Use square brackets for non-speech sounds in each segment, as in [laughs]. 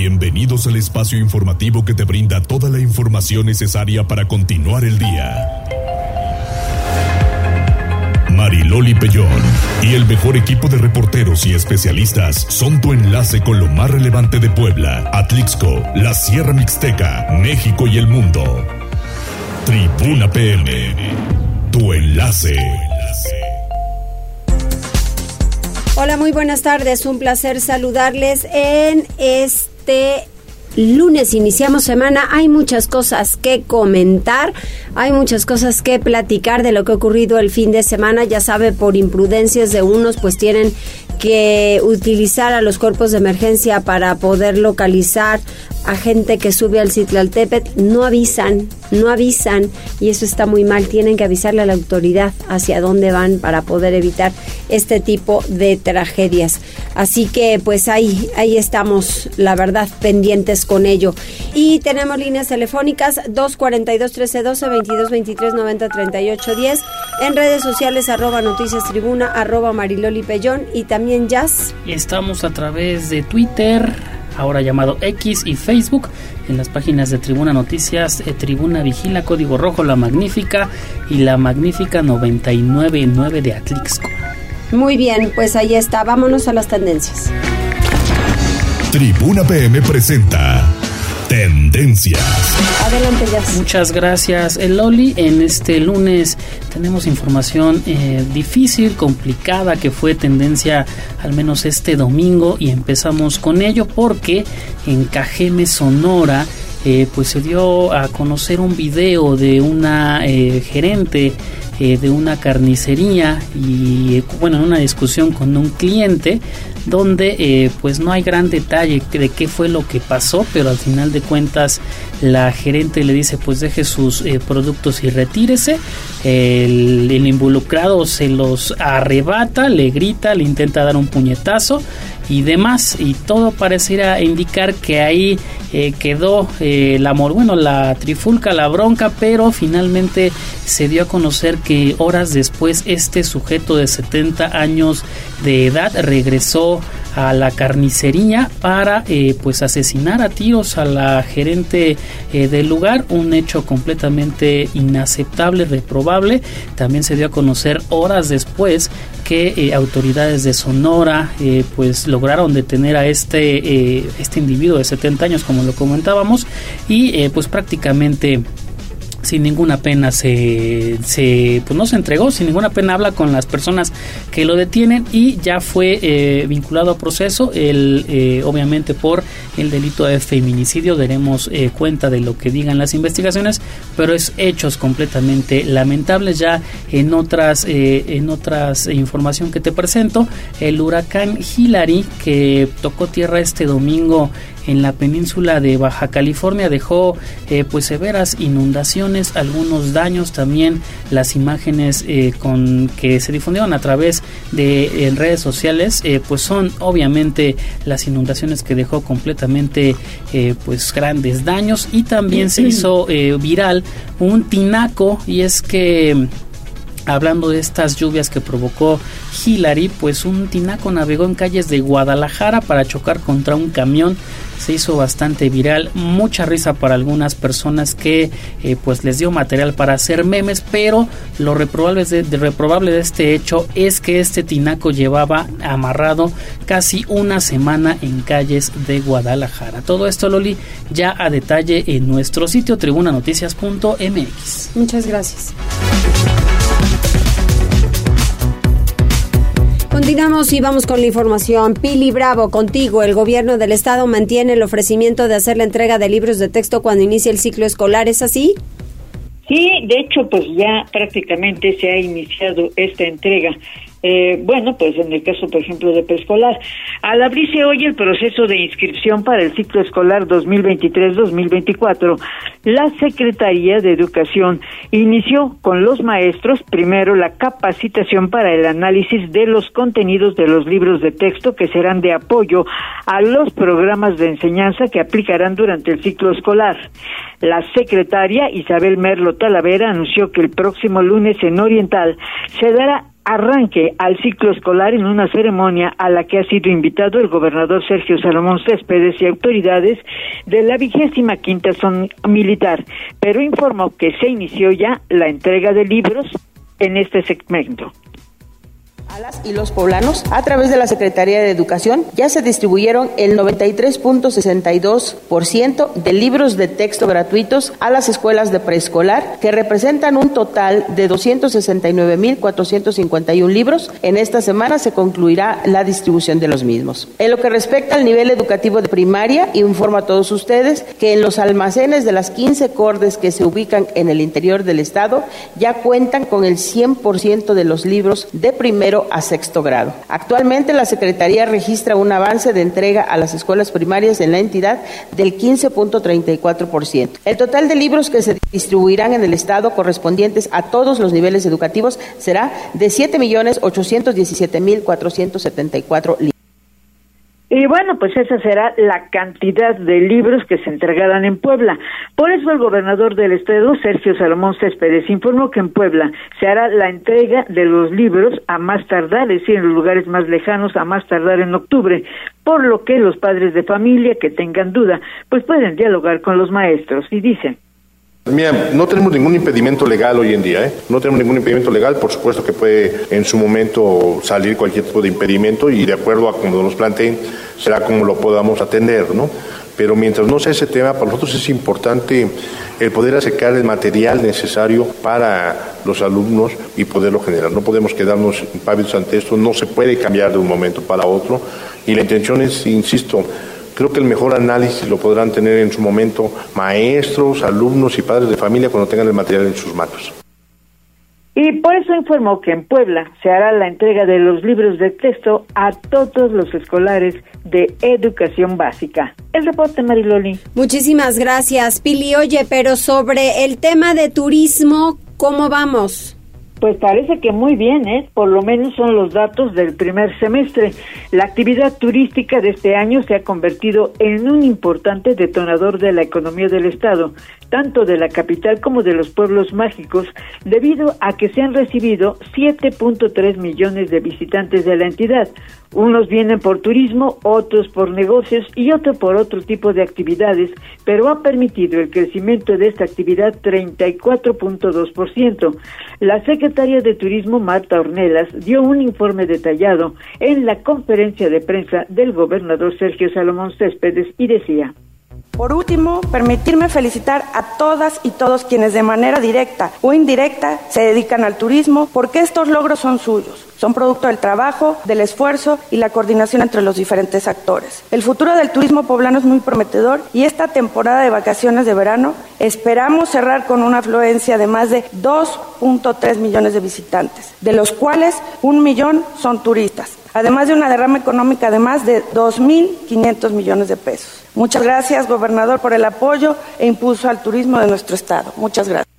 Bienvenidos al espacio informativo que te brinda toda la información necesaria para continuar el día. Mariloli Pellón y el mejor equipo de reporteros y especialistas son tu enlace con lo más relevante de Puebla, Atlixco, la Sierra Mixteca, México y el mundo. Tribuna PM, tu enlace. Hola, muy buenas tardes. Un placer saludarles en este lunes iniciamos semana, hay muchas cosas que comentar, hay muchas cosas que platicar de lo que ha ocurrido el fin de semana, ya sabe, por imprudencias de unos, pues tienen que utilizar a los cuerpos de emergencia para poder localizar a gente que sube al Citlaltépetl, no avisan, no avisan y eso está muy mal, tienen que avisarle a la autoridad hacia dónde van para poder evitar este tipo de tragedias. Así que pues ahí ahí estamos, la verdad, pendientes con ello. Y tenemos líneas telefónicas 242 1312 2223 90 38 10 en redes sociales arroba noticias tribuna arroba mariloli pellón y también jazz. Estamos a través de Twitter ahora llamado X y Facebook, en las páginas de Tribuna Noticias, eh, Tribuna Vigila, Código Rojo, La Magnífica y La Magnífica 999 de Atlixco. Muy bien, pues ahí está, vámonos a las tendencias. Tribuna PM presenta Tendencias. Adelante, ya. Muchas gracias, Loli. En este lunes tenemos información eh, difícil, complicada, que fue tendencia al menos este domingo y empezamos con ello porque en Cajeme, Sonora, eh, pues se dio a conocer un video de una eh, gerente de una carnicería y bueno en una discusión con un cliente donde eh, pues no hay gran detalle de qué fue lo que pasó, pero al final de cuentas la gerente le dice pues deje sus eh, productos y retírese, el, involucrado se los arrebata, le grita, le intenta dar un puñetazo y demás. Y todo pareciera indicar que ahí eh, quedó el amor. Bueno la trifulca la bronca pero finalmente se dio a conocer que horas después este sujeto de 70 años de edad regresó a la carnicería para eh, pues asesinar a tiros a la gerente eh, del lugar. Un hecho completamente inaceptable reprobable. También se dio a conocer horas después que eh, autoridades de Sonora pues lograron detener a este este individuo de 70 años como lo comentábamos y pues prácticamente sin ninguna pena se, se pues no se entregó, sin ninguna pena habla con las personas que lo detienen y ya fue eh, vinculado a proceso, el, eh, obviamente por el delito de feminicidio, daremos eh, cuenta de lo que digan las investigaciones, pero es hechos completamente lamentables. Ya en otras, en otras información que te presento, el huracán Hillary que tocó tierra este domingo en la península de Baja California dejó eh, pues severas inundaciones, algunos daños también, las imágenes eh, con que se difundieron a través de redes sociales eh, pues son obviamente las inundaciones que dejó completamente pues grandes daños. Y también se [clears throat] hizo viral un tinaco y es que hablando de estas lluvias que provocó Hillary, pues un tinaco navegó en calles de Guadalajara para chocar contra un camión. Se hizo bastante viral, mucha risa para algunas personas que eh, pues les dio material para hacer memes, pero lo reprobable de, reprobable de este hecho es que este tinaco llevaba amarrado casi una semana en calles de Guadalajara. Todo esto, Loli, ya a detalle en nuestro sitio tribunanoticias.mx. Muchas gracias. Continuamos y vamos con la información. Pili Bravo, contigo. El gobierno del estado mantiene el ofrecimiento de hacer la entrega de libros de texto cuando inicie el ciclo escolar. ¿Es así? Sí, de hecho, pues ya prácticamente se ha iniciado esta entrega. Eh, bueno, pues en el caso, por ejemplo, de preescolar. Al abrirse hoy el proceso de inscripción para el ciclo escolar 2023-2024, la Secretaría de Educación inició con los maestros primero la capacitación para el análisis de los contenidos de los libros de texto que serán de apoyo a los programas de enseñanza que aplicarán durante el ciclo escolar. La secretaria Isabel Merlo Talavera anunció que el próximo lunes en Oriental se dará arranque al ciclo escolar en una ceremonia a la que ha sido invitado el gobernador Sergio Salomón Céspedes y autoridades de la vigésima quinta son militar, pero informó que se inició ya la entrega de libros en este segmento a las y los poblanos, a través de la Secretaría de Educación, ya se distribuyeron el 93.62% de libros de texto gratuitos a las escuelas de preescolar, que representan un total de 269.451 libros. En esta semana se concluirá la distribución de los mismos. En lo que respecta al nivel educativo de primaria, informo a todos ustedes que en los almacenes de las 15 cordes que se ubican en el interior del Estado ya cuentan con el 100% de los libros de primero a sexto grado. Actualmente la Secretaría registra un avance de entrega a las escuelas primarias en la entidad del 15.34%. El total de libros que se distribuirán en el Estado correspondientes a todos los niveles educativos será de 7.817.474 libros. Y bueno, pues esa será la cantidad de libros que se entregarán en Puebla. Por eso el gobernador del estado, Sergio Salomón Céspedes, informó que en Puebla se hará la entrega de los libros a más tardar, es decir, en los lugares más lejanos, a más tardar en octubre, por lo que los padres de familia que tengan duda, pues pueden dialogar con los maestros. Y dicen, Mira, no tenemos ningún impedimento legal hoy en día, ¿eh? No tenemos ningún impedimento legal, por supuesto que puede en su momento salir cualquier tipo de impedimento y de acuerdo a como nos planteen, será como lo podamos atender, ¿no? Pero mientras no sea ese tema, para nosotros es importante el poder acercar el material necesario para los alumnos y poderlo generar. No podemos quedarnos impávidos ante esto, no se puede cambiar de un momento para otro y la intención es, insisto, Creo que el mejor análisis lo podrán tener en su momento maestros, alumnos y padres de familia cuando tengan el material en sus manos. Y por eso informó que en Puebla se hará la entrega de los libros de texto a todos los escolares de educación básica. El reporte, Mariloli. Muchísimas gracias, Pili. Oye, pero sobre el tema de turismo, ¿cómo vamos? Pues parece que muy bien, ¿eh? Por lo menos son los datos del primer semestre. La actividad turística de este año se ha convertido en un importante detonador de la economía del Estado, tanto de la capital como de los pueblos mágicos, debido a que se han recibido 7.3 millones de visitantes de la entidad. Unos vienen por turismo, otros por negocios y otros por otro tipo de actividades, pero ha permitido el crecimiento de esta actividad 34.2%. La secretaria de Turismo, Marta Ornelas, dio un informe detallado en la conferencia de prensa del gobernador Sergio Salomón Céspedes y decía. Por último, permitirme felicitar a todas y todos quienes de manera directa o indirecta se dedican al turismo, porque estos logros son suyos. Son producto del trabajo, del esfuerzo y la coordinación entre los diferentes actores. El futuro del turismo poblano es muy prometedor y esta temporada de vacaciones de verano esperamos cerrar con una afluencia de más de 2.3 millones de visitantes, de los cuales un millón son turistas además de una derrama económica de más de 2.500 millones de pesos. Muchas gracias, gobernador, por el apoyo e impulso al turismo de nuestro Estado. Muchas gracias.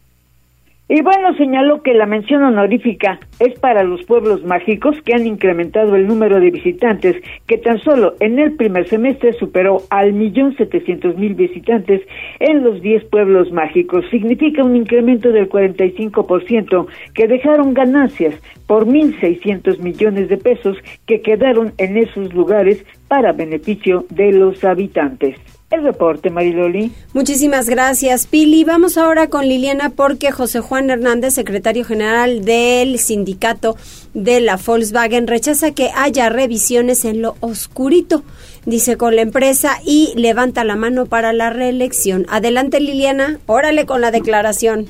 Y bueno, señaló que la mención honorífica es para los pueblos mágicos que han incrementado el número de visitantes, que tan solo en el primer semestre superó al millón setecientos mil visitantes en los diez pueblos mágicos. Significa un incremento del 45% que dejaron ganancias por mil seiscientos millones de pesos que quedaron en esos lugares para beneficio de los habitantes. El reporte, Mariloli. Muchísimas gracias, Pili. Vamos ahora con Liliana porque José Juan Hernández, secretario general del sindicato de la Volkswagen, rechaza que haya revisiones en lo oscurito, dice con la empresa, y levanta la mano para la reelección. Adelante, Liliana. Órale con la declaración.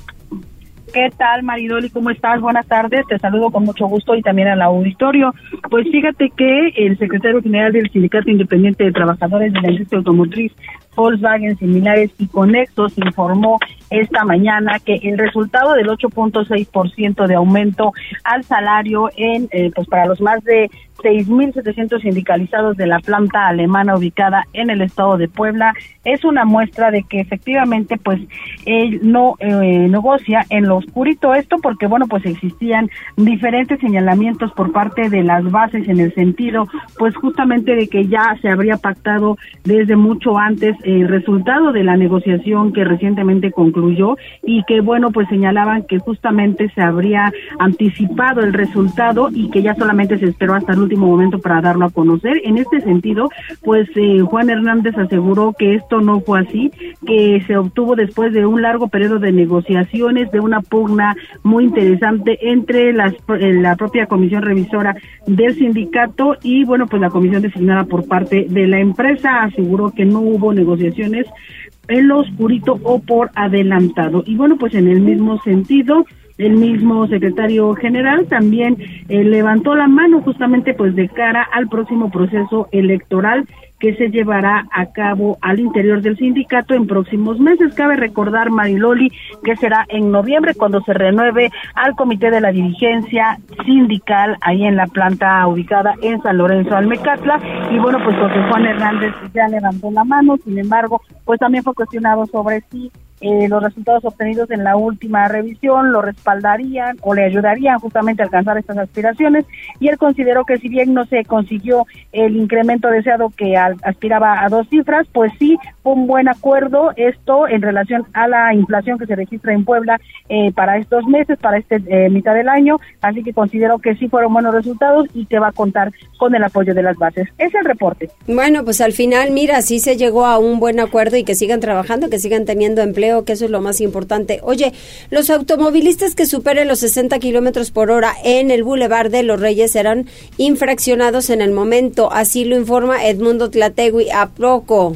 ¿Qué tal, Maridoli? ¿Cómo estás? Buenas tardes. Te saludo con mucho gusto y también al auditorio. Pues fíjate que el secretario general del Sindicato Independiente de Trabajadores de la Industria Automotriz, Volkswagen, similares y conexos, informó esta mañana que el resultado del 8.6% de aumento al salario en, eh, pues para los más de 6.700 sindicalizados de la planta alemana ubicada en el estado de Puebla es una muestra de que efectivamente pues él no eh, negocia en lo oscurito esto porque bueno pues existían diferentes señalamientos por parte de las bases en el sentido pues justamente de que ya se habría pactado desde mucho antes el resultado de la negociación que recientemente concluyó y que bueno pues señalaban que justamente se habría anticipado el resultado y que ya solamente se esperó hasta el último momento para darlo a conocer. En este sentido pues eh, Juan Hernández aseguró que esto no fue así que se obtuvo después de un largo periodo de negociaciones de una pugna muy interesante entre las, eh, la propia comisión revisora del sindicato y bueno pues la comisión designada por parte de la empresa. Aseguró que no hubo negociaciones en lo oscurito o por adelantado. Y bueno, pues en el mismo sentido, el mismo secretario general también eh, levantó la mano justamente pues de cara al próximo proceso electoral que se llevará a cabo al interior del sindicato en próximos meses. Cabe recordar, Mariloli, que será en noviembre cuando se renueve al comité de la dirigencia sindical ahí en la planta ubicada en San Lorenzo Almecatla. Y bueno, pues José Juan Hernández ya levantó la mano, sin embargo, pues también fue cuestionado sobre si eh, los resultados obtenidos en la última revisión lo respaldarían o le ayudarían justamente a alcanzar estas aspiraciones y él consideró que si bien no se consiguió el incremento deseado que aspiraba a dos cifras, pues sí fue un buen acuerdo esto en relación a la inflación que se registra en Puebla eh, para estos meses, para este eh, mitad del año, así que considero que sí fueron buenos resultados y que va a contar con el apoyo de las bases. Es el reporte. Bueno, pues al final, mira, sí se llegó a un buen acuerdo y que sigan trabajando, que sigan teniendo empleo que eso es lo más importante. Oye, los automovilistas que superen los 60 kilómetros por hora en el Boulevard de los Reyes serán infraccionados en el momento, así lo informa Edmundo Tlategui a poco.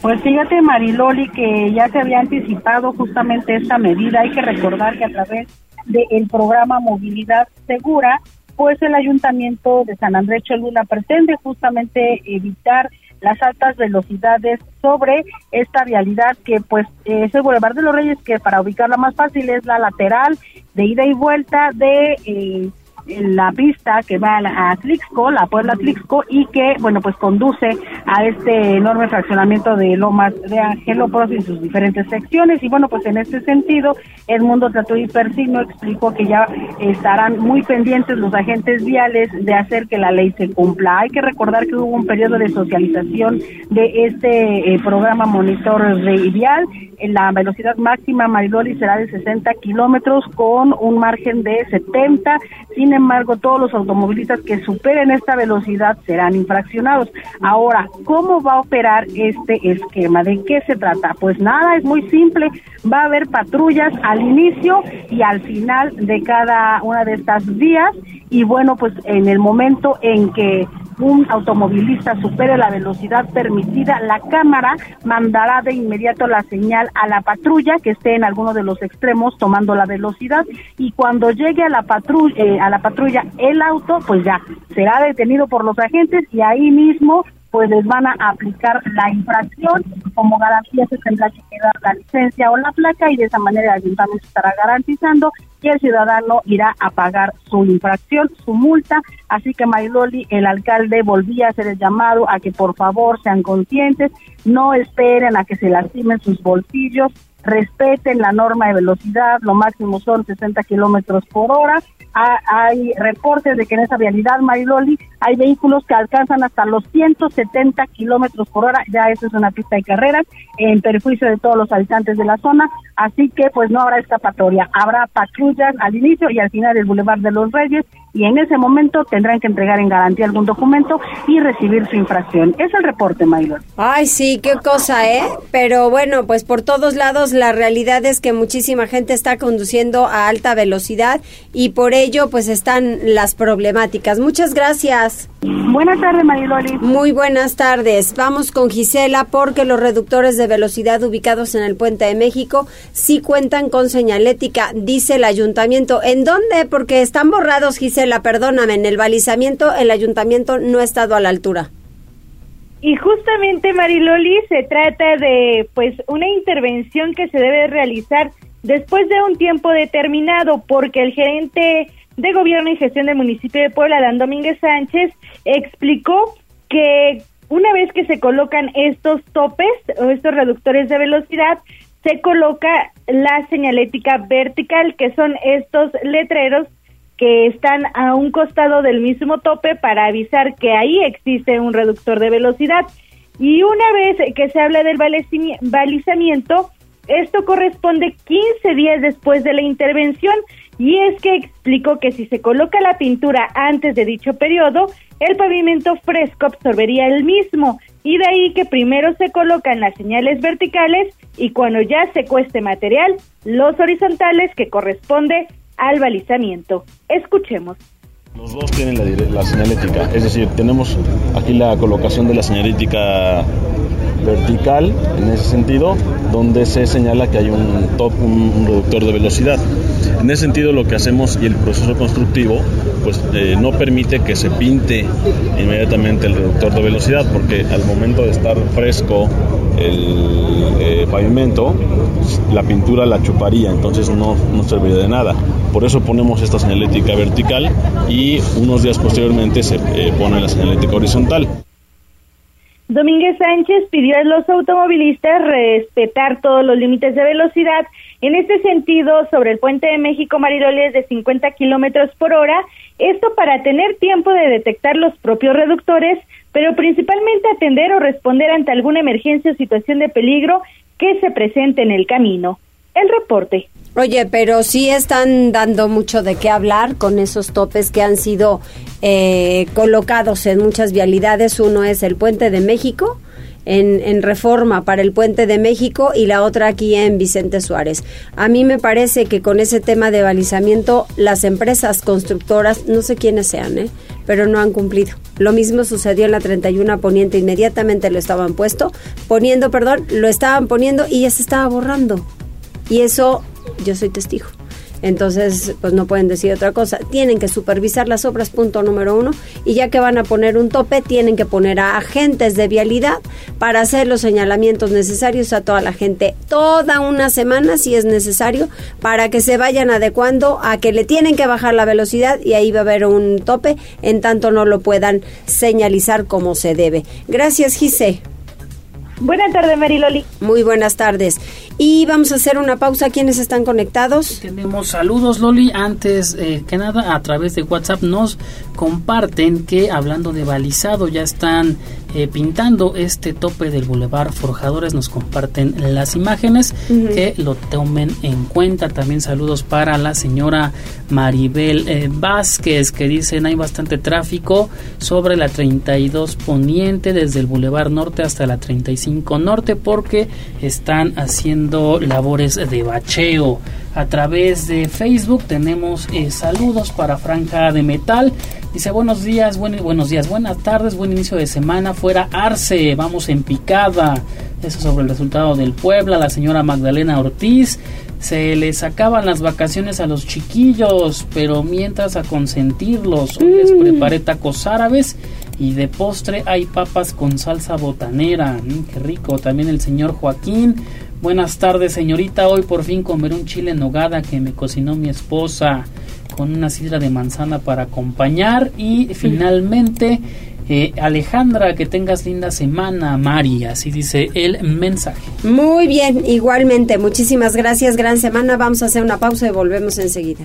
Pues fíjate, Mariloli, que ya se había anticipado justamente esta medida. Hay que recordar que a través del programa Movilidad Segura, pues el Ayuntamiento de San Andrés Cholula pretende justamente evitar las altas velocidades sobre esta vialidad que pues es el Boulevard de los Reyes que para ubicarla más fácil es la lateral de ida y vuelta de eh, la pista que va a, Tlixco, la Puebla Tlixco, y que, bueno, pues conduce a este enorme fraccionamiento de Lomas de Angelópolis en sus diferentes secciones. Y bueno, pues en este sentido, Edmundo Tatuí Persino explicó que ya estarán muy pendientes los agentes viales de hacer que la ley se cumpla. Hay que recordar que hubo un periodo de socialización de este eh, programa monitor de vial. La velocidad máxima Mariloli será de 60 kilómetros con un margen de 70. Sin embargo, todos los automovilistas que superen esta velocidad serán infraccionados. Ahora, ¿cómo va a operar este esquema? ¿De qué se trata? Pues nada, es muy simple. Va a haber patrullas al inicio y al final de cada una de estas vías y bueno, pues en el momento en que un automovilista supere la velocidad permitida, la cámara mandará de inmediato la señal a la patrulla que esté en alguno de los extremos tomando la velocidad y cuando llegue a la patrulla, eh, a la patrulla el auto, pues ya será detenido por los agentes y ahí mismo pues les van a aplicar la infracción. Como garantía se tendrá que quedar la licencia o la placa y de esa manera el ayuntamiento estará garantizando que el ciudadano irá a pagar su infracción, su multa. Así que Mariloli, el alcalde, volvía a hacer el llamado a que por favor sean conscientes, no esperen a que se lastimen sus bolsillos, respeten la norma de velocidad, lo máximo son 60 kilómetros por hora hay reportes de que en esa vialidad, Mariloli, hay vehículos que alcanzan hasta los 170 kilómetros por hora. Ya eso es una pista de carreras en perjuicio de todos los habitantes de la zona. Así que, pues, no habrá escapatoria. Habrá patrullas al inicio y al final del Boulevard de los Reyes y en ese momento tendrán que entregar en garantía algún documento y recibir su infracción. Es el reporte, Maylor. Ay, sí, qué cosa, ¿eh? Pero bueno, pues por todos lados la realidad es que muchísima gente está conduciendo a alta velocidad y por ello pues están las problemáticas. Muchas gracias. Buenas tardes, Mariloli. Muy buenas tardes. Vamos con Gisela porque los reductores de velocidad ubicados en el Puente de México sí cuentan con señalética, dice el ayuntamiento. ¿En dónde? Porque están borrados, Gisela, perdóname, en el balizamiento el ayuntamiento no ha estado a la altura. Y justamente, Mariloli, se trata de pues una intervención que se debe realizar después de un tiempo determinado porque el gerente de Gobierno y Gestión del municipio de Puebla, Dan Domínguez Sánchez, explicó que una vez que se colocan estos topes o estos reductores de velocidad, se coloca la señalética vertical, que son estos letreros que están a un costado del mismo tope para avisar que ahí existe un reductor de velocidad. Y una vez que se habla del balizamiento, esto corresponde 15 días después de la intervención y es que explicó que si se coloca la pintura antes de dicho periodo, el pavimento fresco absorbería el mismo y de ahí que primero se colocan las señales verticales y cuando ya se cueste material, los horizontales que corresponde al balizamiento. Escuchemos. Los dos tienen la, señalética, es decir, tenemos aquí la colocación de la señalética vertical en ese sentido, donde se señala que hay un top, un, reductor de velocidad. En ese sentido lo que hacemos y el proceso constructivo pues eh, no permite que se pinte inmediatamente el reductor de velocidad porque al momento de estar fresco el eh, pavimento la pintura la chuparía entonces no, no serviría de nada por eso ponemos esta señalética vertical y unos días posteriormente se eh, pone la señalética horizontal. Domínguez Sánchez pidió a los automovilistas respetar todos los límites de velocidad. En este sentido, sobre el puente de México Mariroles de 50 kilómetros por hora, esto para tener tiempo de detectar los propios reductores, pero principalmente atender o responder ante alguna emergencia o situación de peligro que se presente en el camino. El reporte. Oye, pero sí están dando mucho de qué hablar con esos topes que han sido eh, colocados en muchas vialidades. Uno es el Puente de México, en, reforma para el Puente de México y la otra aquí en Vicente Suárez. A mí me parece que con ese tema de balizamiento las empresas constructoras, no sé quiénes sean, ¿eh? pero no han cumplido. Lo mismo sucedió en la 31 Poniente, inmediatamente lo estaban puesto, poniendo, perdón, lo estaban poniendo y ya se estaba borrando. Y eso yo soy testigo. Entonces, pues no pueden decir otra cosa. Tienen que supervisar las obras, punto número uno. Y ya que van a poner un tope, tienen que poner a agentes de vialidad para hacer los señalamientos necesarios a toda la gente. Toda una semana, si es necesario, para que se vayan adecuando a que le tienen que bajar la velocidad y ahí va a haber un tope, en tanto no lo puedan señalizar como se debe. Gracias, Gise. Buenas tardes, Mariloli. Muy buenas tardes. Y vamos a hacer una pausa. ¿Quiénes están conectados? Tenemos saludos, Loli. Antes eh, que nada, a través de WhatsApp nos comparten que hablando de balizado ya están eh, pintando este tope del Boulevard Forjadores. Nos comparten las imágenes que lo tomen en cuenta. También saludos para la señora Maribel eh, Vázquez que dicen hay bastante tráfico sobre la 32 Poniente desde el Boulevard Norte hasta la 35 Norte porque están haciendo labores de bacheo. A través de Facebook tenemos eh, saludos para Franja de Metal. Dice buenos días, buenos días, buenas tardes, buen inicio de semana. Fuera Arce, vamos en picada. Eso sobre el resultado del Puebla. La señora Magdalena Ortiz. Se les acaban las vacaciones a los chiquillos, pero mientras a consentirlos. Hoy les mm. preparé tacos árabes y de postre hay papas con salsa botanera. Mm, qué rico. También el señor Joaquín. Buenas tardes, señorita. Hoy por fin comer un chile en nogada que me cocinó mi esposa con una sidra de manzana para acompañar y finalmente eh, Alejandra, que tengas linda semana, Mari, así dice el mensaje. Muy bien, igualmente, muchísimas gracias, gran semana, vamos a hacer una pausa y volvemos enseguida.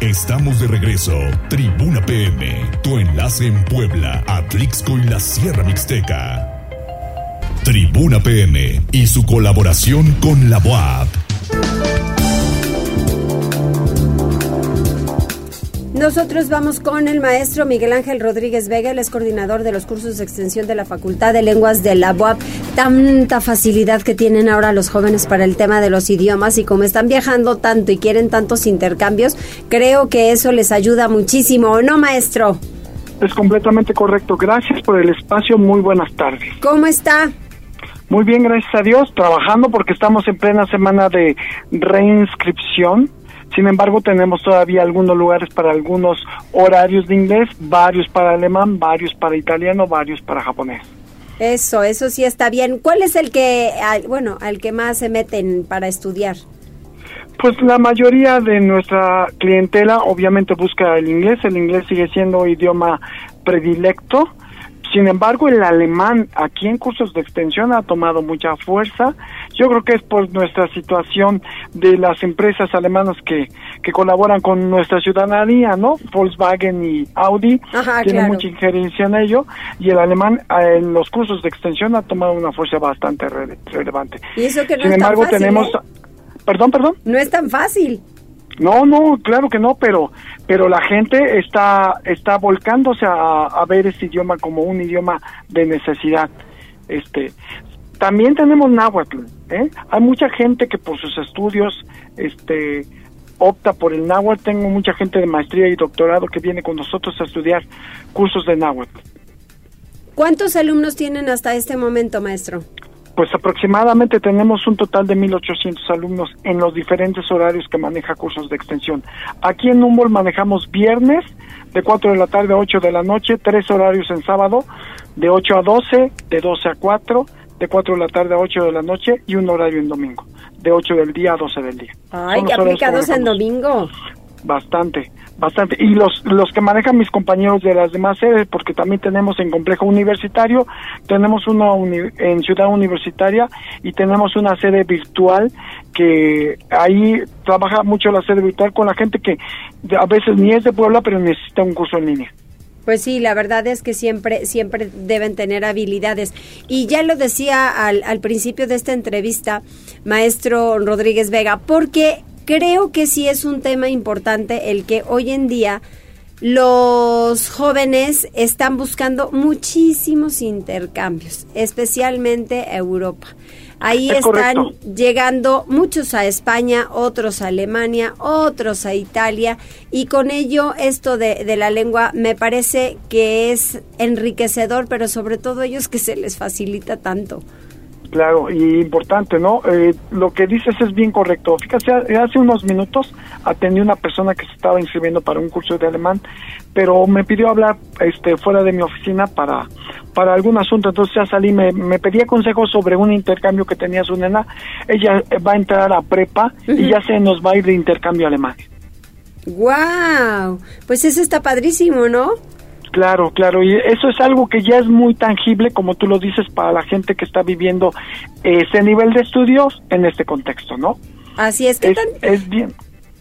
Estamos de regreso. Tribuna PM, tu enlace en Puebla, Atlixco y la Sierra Mixteca. Tribuna PM y su colaboración con la UAP. Nosotros vamos con el maestro Miguel Ángel Rodríguez Vega, el es coordinador de los cursos de extensión de la Facultad de Lenguas de la UAP. Tanta facilidad que tienen ahora los jóvenes para el tema de los idiomas y como están viajando tanto y quieren tantos intercambios, creo que eso les ayuda muchísimo, ¿no, maestro? Es completamente correcto. Gracias por el espacio. Muy buenas tardes. ¿Cómo está? Muy bien, gracias a Dios. Trabajando porque estamos en plena semana de reinscripción. Sin embargo, tenemos todavía algunos lugares para algunos horarios de inglés, varios para alemán, varios para italiano, varios para japonés. Eso, eso sí está bien. ¿Cuál es el que, bueno, al que más se meten para estudiar? Pues la mayoría de nuestra clientela obviamente busca el inglés, el inglés sigue siendo idioma predilecto, sin embargo, el alemán aquí en cursos de extensión ha tomado mucha fuerza. Yo creo que es por nuestra situación de las empresas alemanas que, que colaboran con nuestra ciudadanía, ¿no? Volkswagen y Audi tienen mucha injerencia en ello y el alemán eh, en los cursos de extensión ha tomado una fuerza bastante relevante. ¿Y eso que no Sin embargo, tenemos... ¿eh? Perdón, perdón. No es tan fácil. No, no, claro que no, pero pero la gente está está volcándose a, ver este idioma como un idioma de necesidad. Este, también tenemos náhuatl, ¿eh? Hay mucha gente que por sus estudios este opta por el náhuatl. Tengo mucha gente de maestría y doctorado que viene con nosotros a estudiar cursos de náhuatl. ¿Cuántos alumnos tienen hasta este momento, maestro? Pues aproximadamente tenemos un total de 1.800 alumnos en los diferentes horarios que maneja cursos de extensión. Aquí en Humboldt manejamos viernes de 4 de la tarde a 8 de la noche, tres horarios en sábado, de 8 a 12, de 12 a 4, de 4 de la tarde a 8 de la noche y un horario en domingo, de 8 del día a 12 del día. Ay, qué aplicados en domingo. Bastante, bastante. Y los, los que manejan mis compañeros de las demás sedes, porque también tenemos en complejo universitario, tenemos uno en ciudad universitaria y tenemos una sede virtual que ahí trabaja mucho la sede virtual con la gente que a veces ni es de Puebla, pero necesita un curso en línea. Pues sí, la verdad es que siempre, siempre deben tener habilidades. Y ya lo decía al, al principio de esta entrevista, maestro Rodríguez Vega, porque creo que sí es un tema importante el que hoy en día los jóvenes están buscando muchísimos intercambios, especialmente a Europa. Ahí están llegando muchos a España, otros a Alemania, otros a Italia y con ello esto de, de, la lengua me parece que es enriquecedor, pero sobre todo ellos que se les facilita tanto. Claro, y importante, ¿no? Eh, lo que dices es bien correcto. Fíjate, hace unos minutos atendí una persona que se estaba inscribiendo para un curso de alemán, pero me pidió hablar este, fuera de mi oficina para, para algún asunto. Entonces ya salí, me, me pedía consejos sobre un intercambio que tenía su nena. Ella va a entrar a prepa y ya se nos va a ir de intercambio alemán. ¡Wow! Pues eso está padrísimo, ¿no? Claro, claro, y eso es algo que ya es muy tangible, como tú lo dices, para la gente que está viviendo ese nivel de estudios en este contexto, ¿no? Así es. que es, bien.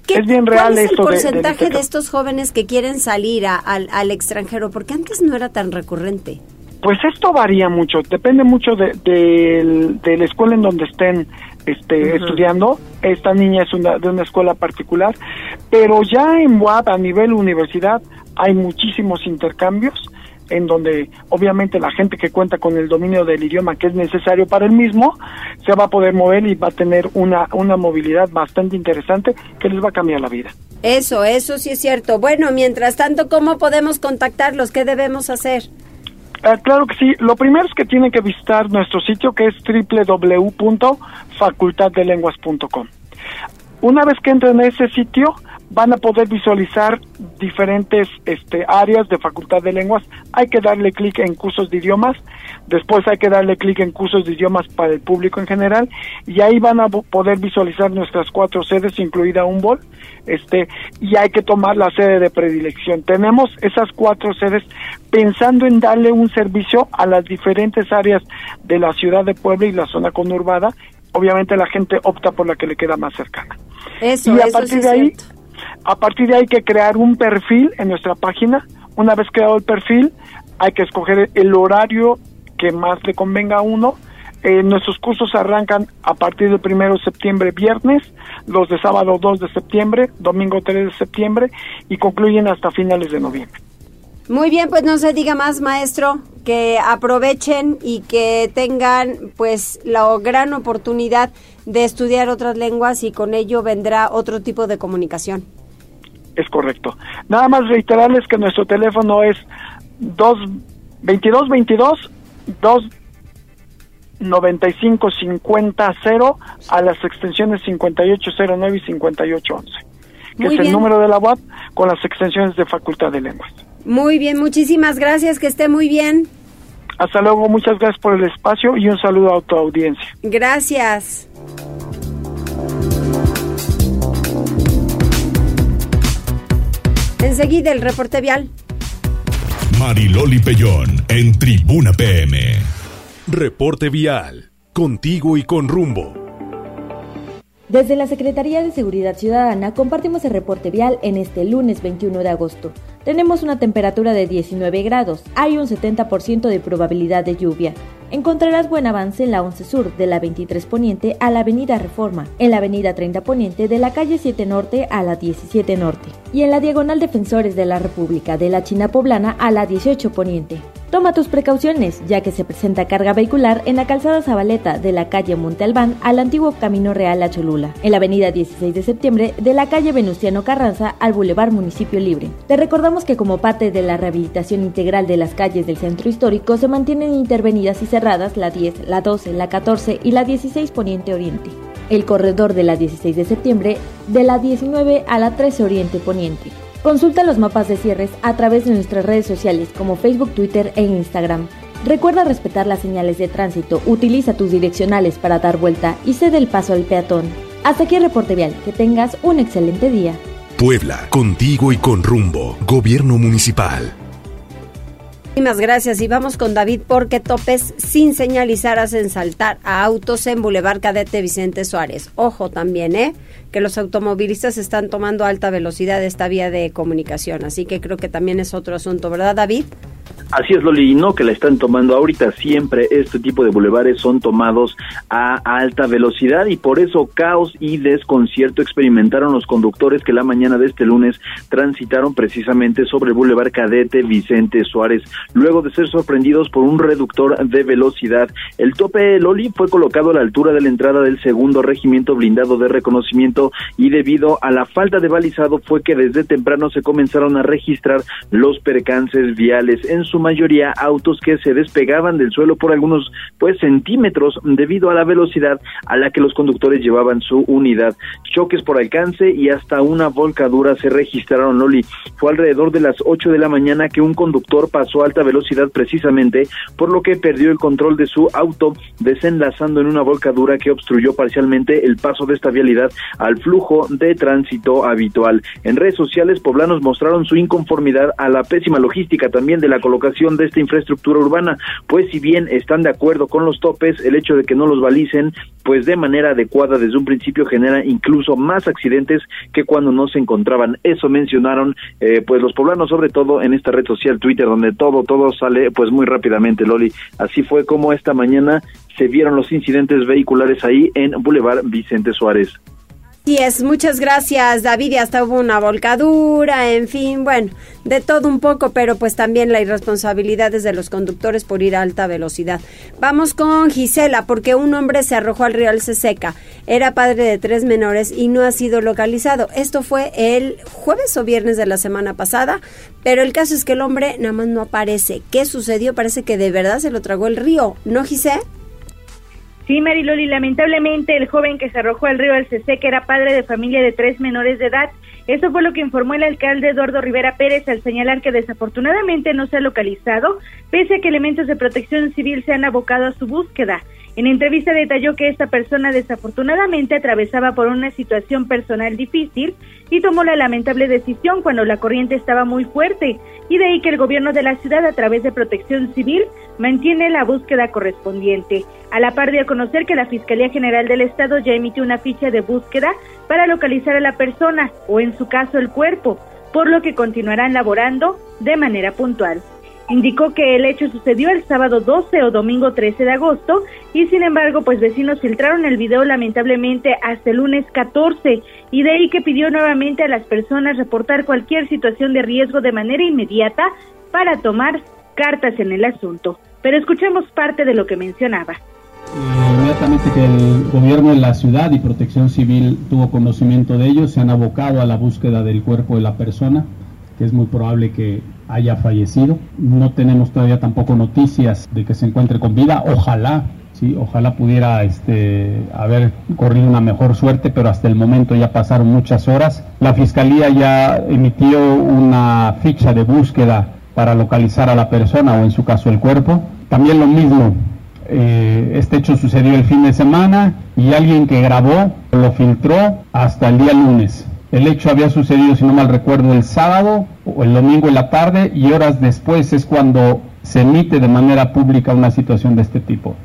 es bien real ¿cuál es el porcentaje de, estos jóvenes que quieren salir al, al extranjero? Porque antes no era tan recurrente. Pues esto varía mucho, depende mucho de, de, la escuela en donde estén este, estudiando. Esta niña es una, de una escuela particular, pero ya en WAP a nivel universidad hay muchísimos intercambios en donde obviamente la gente que cuenta con el dominio del idioma que es necesario para el mismo se va a poder mover y va a tener una, una movilidad bastante interesante que les va a cambiar la vida. Eso, eso sí es cierto. Bueno, mientras tanto, ¿cómo podemos contactarlos? ¿Qué debemos hacer? Eh, claro que sí. Lo primero es que tienen que visitar nuestro sitio que es www.facultaddelenguas.com. Una vez que entren a ese sitio, van a poder visualizar diferentes este, áreas de Facultad de Lenguas. Hay que darle clic en cursos de idiomas, después hay que darle clic en cursos de idiomas para el público en general y ahí van a poder visualizar nuestras cuatro sedes, incluida Humboldt, este, y hay que tomar la sede de predilección. Tenemos esas cuatro sedes pensando en darle un servicio a las diferentes áreas de la ciudad de Puebla y la zona conurbada. Obviamente la gente opta por la que le queda más cercana. Eso, y a partir de ahí, a partir de ahí hay que crear un perfil en nuestra página. Una vez creado el perfil, hay que escoger el horario que más le convenga a uno. Eh, nuestros cursos arrancan a partir del primero de septiembre, viernes, los de sábado 2 de septiembre, domingo 3 de septiembre y concluyen hasta finales de noviembre. Muy bien, pues no se diga más, maestro, que aprovechen y que tengan pues la gran oportunidad de estudiar otras lenguas y con ello vendrá otro tipo de comunicación. Es correcto. Nada más reiterarles que nuestro teléfono es 2 22 22 2 95 50 0 a las extensiones 5809 y 5811, que es el número de la UAP con las extensiones de Facultad de Lenguas. Muy bien, muchísimas gracias, que esté muy bien. Hasta luego, muchas gracias por el espacio y un saludo a tu audiencia. Gracias. Enseguida el reporte vial. Mariloli Pellón en Tribuna PM. Reporte vial. Contigo y con rumbo. Desde la Secretaría de Seguridad Ciudadana compartimos el reporte vial en este lunes 21 de agosto. Tenemos una temperatura de 19 grados, hay un 70% de probabilidad de lluvia. Encontrarás buen avance en la 11 Sur, de la 23 Poniente a la Avenida Reforma, en la Avenida 30 Poniente, de la calle 7 Norte a la 17 Norte, y en la Diagonal Defensores de la República, de la China Poblana a la 18 Poniente. Toma tus precauciones, ya que se presenta carga vehicular en la calzada Zabaleta de la calle Monte Albán al antiguo Camino Real a Cholula, en la avenida 16 de septiembre de la calle Venustiano Carranza al Boulevard Municipio Libre. Te recordamos que como parte de la rehabilitación integral de las calles del centro histórico se mantienen intervenidas y cerradas la 10, la 12, la 14 y la 16 Poniente Oriente. El corredor de la 16 de septiembre de la 19 a la 13 Oriente Poniente. Consulta los mapas de cierres a través de nuestras redes sociales como Facebook, Twitter e Instagram. Recuerda respetar las señales de tránsito, utiliza tus direccionales para dar vuelta y cede el paso al peatón. Hasta aquí el reporte vial. Que tengas un excelente día. Puebla, contigo y con rumbo. Gobierno Municipal. Muchísimas gracias y vamos con David porque topes sin señalizar hacen saltar a autos en Boulevard Cadete Vicente Suárez. Ojo también, ¿eh? Que los automovilistas están tomando alta velocidad esta vía de comunicación, así que creo que también es otro asunto, ¿verdad David? Así es, Loli, y no que la están tomando ahorita. Siempre este tipo de bulevares son tomados a alta velocidad y por eso caos y desconcierto experimentaron los conductores que la mañana de este lunes transitaron precisamente sobre el bulevar Cadete Vicente Suárez, luego de ser sorprendidos por un reductor de velocidad. El tope Loli fue colocado a la altura de la entrada del segundo regimiento blindado de reconocimiento y debido a la falta de balizado fue que desde temprano se comenzaron a registrar los percances viales. En su mayoría autos que se despegaban del suelo por algunos pues centímetros debido a la velocidad a la que los conductores llevaban su unidad. Choques por alcance y hasta una volcadura se registraron, Loli. Fue alrededor de las 8 de la mañana que un conductor pasó a alta velocidad precisamente, por lo que perdió el control de su auto, desenlazando en una volcadura que obstruyó parcialmente el paso de esta vialidad al flujo de tránsito habitual. En redes sociales, poblanos mostraron su inconformidad a la pésima logística también de la colocación de esta infraestructura urbana, pues si bien están de acuerdo con los topes, el hecho de que no los balicen, pues de manera adecuada desde un principio genera incluso más accidentes que cuando no se encontraban. Eso mencionaron eh, pues los poblanos, sobre todo en esta red social Twitter, donde todo, todo sale pues muy rápidamente, Loli. Así fue como esta mañana se vieron los incidentes vehiculares ahí en Boulevard Vicente Suárez. Sí es, muchas gracias David, y hasta hubo una volcadura, en fin, bueno, de todo un poco, pero pues también la irresponsabilidad es de los conductores por ir a alta velocidad. Vamos con Gisela, porque un hombre se arrojó al río Seca, era padre de tres menores y no ha sido localizado. Esto fue el jueves o viernes de la semana pasada, pero el caso es que el hombre nada más no aparece. ¿Qué sucedió? Parece que de verdad se lo tragó el río, ¿no Gisela? Sí, Mariloli, lamentablemente el joven que se arrojó al río que era padre de familia de tres menores de edad. Eso fue lo que informó el alcalde Eduardo Rivera Pérez al señalar que desafortunadamente no se ha localizado, pese a que elementos de protección civil se han abocado a su búsqueda. En entrevista detalló que esta persona desafortunadamente atravesaba por una situación personal difícil y tomó la lamentable decisión cuando la corriente estaba muy fuerte, y de ahí que el gobierno de la ciudad a través de protección civil mantiene la búsqueda correspondiente, a la par de conocer que la Fiscalía General del Estado ya emitió una ficha de búsqueda para localizar a la persona o en su caso el cuerpo, por lo que continuarán laborando de manera puntual. Indicó que el hecho sucedió el sábado 12 o domingo 13 de agosto y sin embargo pues vecinos filtraron el video lamentablemente hasta el lunes 14 y de ahí que pidió nuevamente a las personas reportar cualquier situación de riesgo de manera inmediata para tomar cartas en el asunto. Pero escuchemos parte de lo que mencionaba. Inmediatamente que el gobierno de la ciudad y protección civil tuvo conocimiento de ello, se han abocado a la búsqueda del cuerpo de la persona, que es muy probable que haya fallecido. No tenemos todavía tampoco noticias de que se encuentre con vida. Ojalá, sí, ojalá pudiera este, haber corrido una mejor suerte, pero hasta el momento ya pasaron muchas horas. La fiscalía ya emitió una ficha de búsqueda para localizar a la persona o en su caso el cuerpo. También lo mismo, eh, este hecho sucedió el fin de semana y alguien que grabó lo filtró hasta el día lunes. El hecho había sucedido, si no mal recuerdo, el sábado o el domingo en la tarde y horas después es cuando se emite de manera pública una situación de este tipo.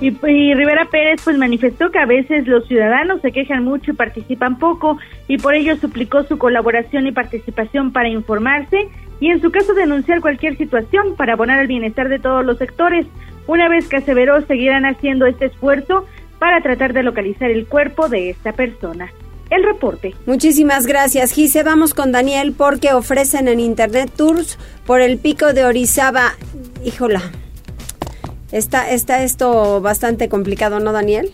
Y, y, Rivera Pérez pues manifestó que a veces los ciudadanos se quejan mucho y participan poco y por ello suplicó su colaboración y participación para informarse y en su caso denunciar cualquier situación para abonar el bienestar de todos los sectores. Una vez que aseveró seguirán haciendo este esfuerzo para tratar de localizar el cuerpo de esta persona el reporte. Muchísimas gracias, Gise. Vamos con Daniel porque ofrecen en Internet Tours por el pico de Orizaba. Híjola. Está, está esto bastante complicado, ¿no, Daniel?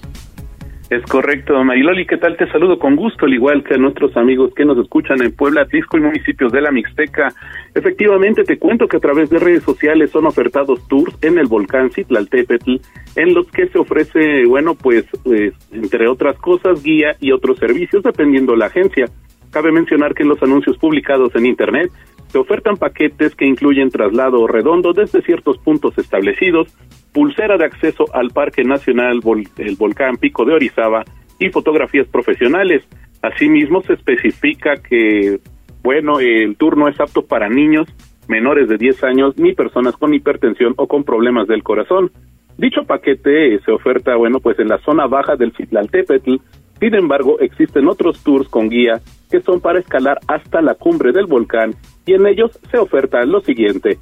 Es correcto, Mariloli, ¿qué tal? Te saludo con gusto, al igual que a nuestros amigos que nos escuchan en Puebla, Tisco y municipios de la Mixteca. Efectivamente, te cuento que a través de redes sociales son ofertados tours en el volcán Citlaltépetl, en los que se ofrece, bueno, pues, pues, entre otras cosas, guía y otros servicios, dependiendo la agencia. Cabe mencionar que en los anuncios publicados en Internet se ofertan paquetes que incluyen traslado redondo desde ciertos puntos establecidos, pulsera de acceso al Parque Nacional el Volcán Pico de Orizaba y fotografías profesionales. Asimismo, se especifica que, bueno, el turno es apto para niños menores de 10 años ni personas con hipertensión o con problemas del corazón. Dicho paquete se oferta, bueno, pues en la zona baja del Citlaltépetl. Sin embargo, existen otros tours con guía que son para escalar hasta la cumbre del volcán y en ellos se oferta lo siguiente.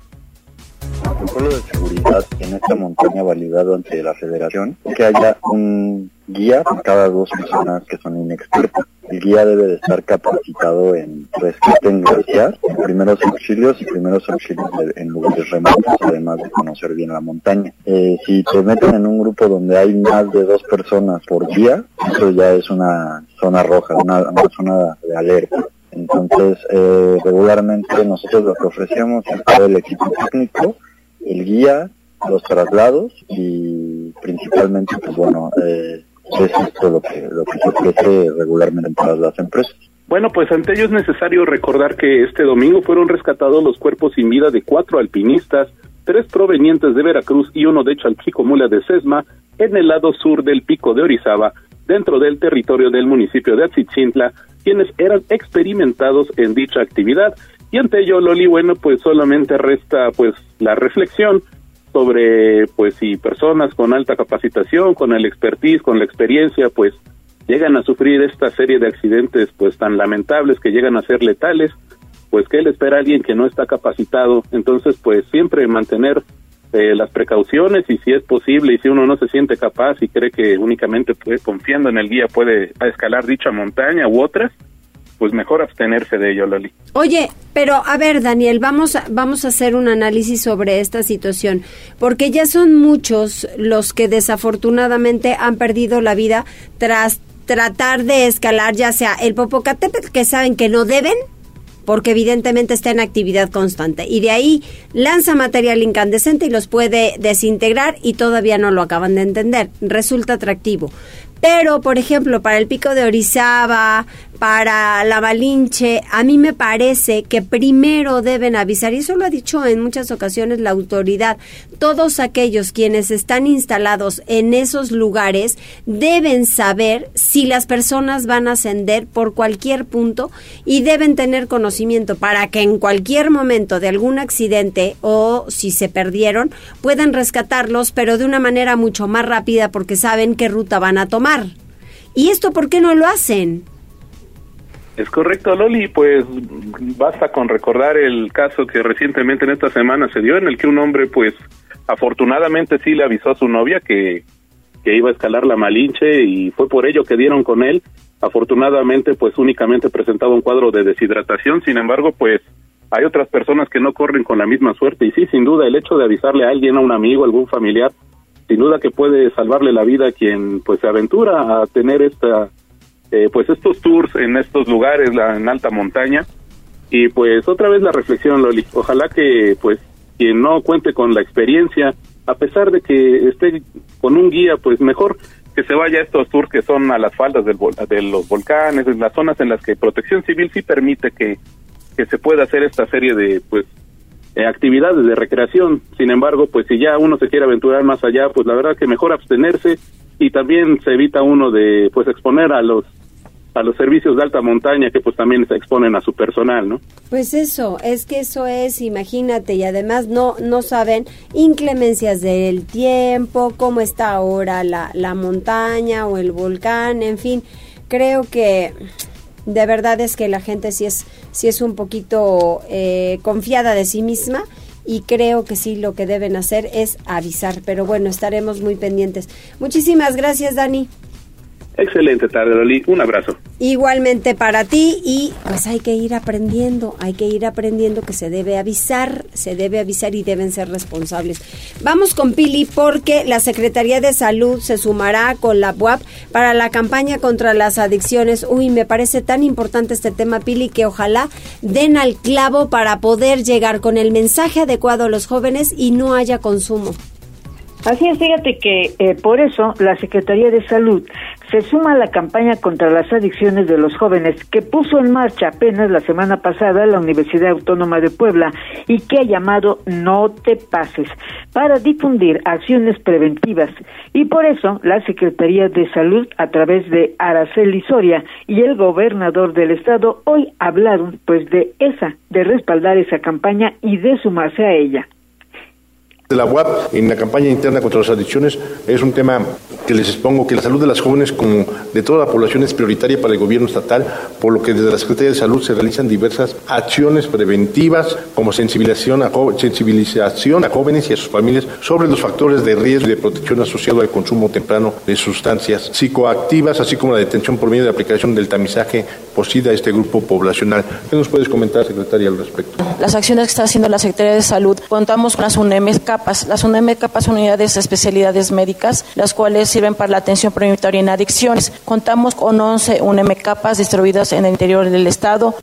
Protocolo de seguridad en esta montaña validado ante la federación que haya un guía para cada dos personas que son inexpertas. El guía debe de estar capacitado en rescate en glaciar, primeros auxilios y primeros auxilios en lugares remotos, además de conocer bien la montaña. Eh, si te meten en un grupo donde hay más de dos personas por guía, eso ya es una zona roja, una, una zona de alerta. Entonces, eh, regularmente nosotros lo que ofrecemos es todo el equipo técnico, el guía, los traslados y principalmente, pues bueno, eh, es esto lo que, lo que se ofrece regularmente en las empresas. Bueno, pues ante ello es necesario recordar que este domingo fueron rescatados los cuerpos sin vida de cuatro alpinistas, tres provenientes de Veracruz y uno de Chalchicomula de Sesma, en el lado sur del pico de Orizaba, dentro del territorio del municipio de Atzitzintla, quienes eran experimentados en dicha actividad. Y ante ello, Loli, bueno, pues solamente resta pues la reflexión sobre pues si personas con alta capacitación, con el expertise, con la experiencia, pues llegan a sufrir esta serie de accidentes pues tan lamentables que llegan a ser letales, pues qué le espera alguien que no está capacitado. Entonces, pues siempre mantener eh, las precauciones y si es posible y si uno no se siente capaz y cree que únicamente puede, confiando en el guía puede escalar dicha montaña u otras, pues mejor abstenerse de ello, Loli. Oye, pero a ver, Daniel, vamos a, vamos a hacer un análisis sobre esta situación, porque ya son muchos los que desafortunadamente han perdido la vida tras tratar de escalar ya sea el Popocatépetl que saben que no deben porque evidentemente está en actividad constante. Y de ahí lanza material incandescente y los puede desintegrar y todavía no lo acaban de entender. Resulta atractivo. Pero, por ejemplo, para el pico de Orizaba, para la Malinche, a mí me parece que primero deben avisar, y eso lo ha dicho en muchas ocasiones la autoridad, todos aquellos quienes están instalados en esos lugares deben saber si las personas van a ascender por cualquier punto y deben tener conocimiento para que en cualquier momento de algún accidente o si se perdieron puedan rescatarlos, pero de una manera mucho más rápida porque saben qué ruta van a tomar. ¿Y esto por qué no lo hacen? Es correcto, Loli, pues basta con recordar el caso que recientemente en esta semana se dio en el que un hombre pues afortunadamente sí le avisó a su novia que, que iba a escalar la Malinche y fue por ello que dieron con él. Afortunadamente pues únicamente presentaba un cuadro de deshidratación, sin embargo pues hay otras personas que no corren con la misma suerte y sí, sin duda, el hecho de avisarle a alguien, a un amigo, a algún familiar, sin duda que puede salvarle la vida a quien pues se aventura a tener esta eh, pues estos tours en estos lugares la, en alta montaña. Y pues otra vez la reflexión Loli. Ojalá que pues quien no cuente con la experiencia. A pesar de que esté con un guía pues mejor que se vaya a estos tours que son a las faldas del, de los volcanes en las zonas en las que Protección Civil sí permite que que se pueda hacer esta serie de pues eh, actividades de recreación. Sin embargo, pues si ya uno se quiere aventurar más allá, pues la verdad que mejor abstenerse y también se evita uno de pues exponer a los a los servicios de alta montaña que pues también se exponen a su personal, ¿no? Pues eso, es que eso es, imagínate, y además no no saben inclemencias del tiempo, cómo está ahora la, la montaña o el volcán, en fin, creo que de verdad es que la gente sí es, sí es un poquito eh, confiada de sí misma y creo que sí lo que deben hacer es avisar, pero bueno, estaremos muy pendientes. Muchísimas gracias, Dani. Excelente tarde, Loli. Un abrazo. Igualmente para ti y pues hay que ir aprendiendo, hay que ir aprendiendo que se debe avisar, se debe avisar y deben ser responsables. Vamos con Pili porque la Secretaría de Salud se sumará con la UAP para la campaña contra las adicciones. Uy, me parece tan importante este tema, Pili, que ojalá den al clavo para poder llegar con el mensaje adecuado a los jóvenes y no haya consumo. Así es, fíjate que eh, por eso la Secretaría de Salud se suma a la campaña contra las adicciones de los jóvenes que puso en marcha apenas la semana pasada la Universidad Autónoma de Puebla y que ha llamado No te pases para difundir acciones preventivas. Y por eso la Secretaría de Salud a través de Araceli Soria y el gobernador del estado hoy hablaron pues de esa, de respaldar esa campaña y de sumarse a ella la UAP en la campaña interna contra las adicciones es un tema que les expongo que la salud de las jóvenes como de toda la población es prioritaria para el gobierno estatal, por lo que desde la Secretaría de Salud se realizan diversas acciones preventivas como sensibilización a, sensibilización a jóvenes y a sus familias sobre los factores de riesgo y de protección asociados al consumo temprano de sustancias psicoactivas, así como la detención por medio de aplicación del tamizaje posida a este grupo poblacional. ¿Qué nos puedes comentar, secretaria, al respecto? Las acciones que está haciendo la Secretaría de Salud, contamos con las UNEMES Las UNEMES CAPAS son unidades de especialidades médicas, las cuales sirven para la atención preventiva en adicciones. Contamos con 11 UNEMES CAPAS distribuidas en el interior del Estado.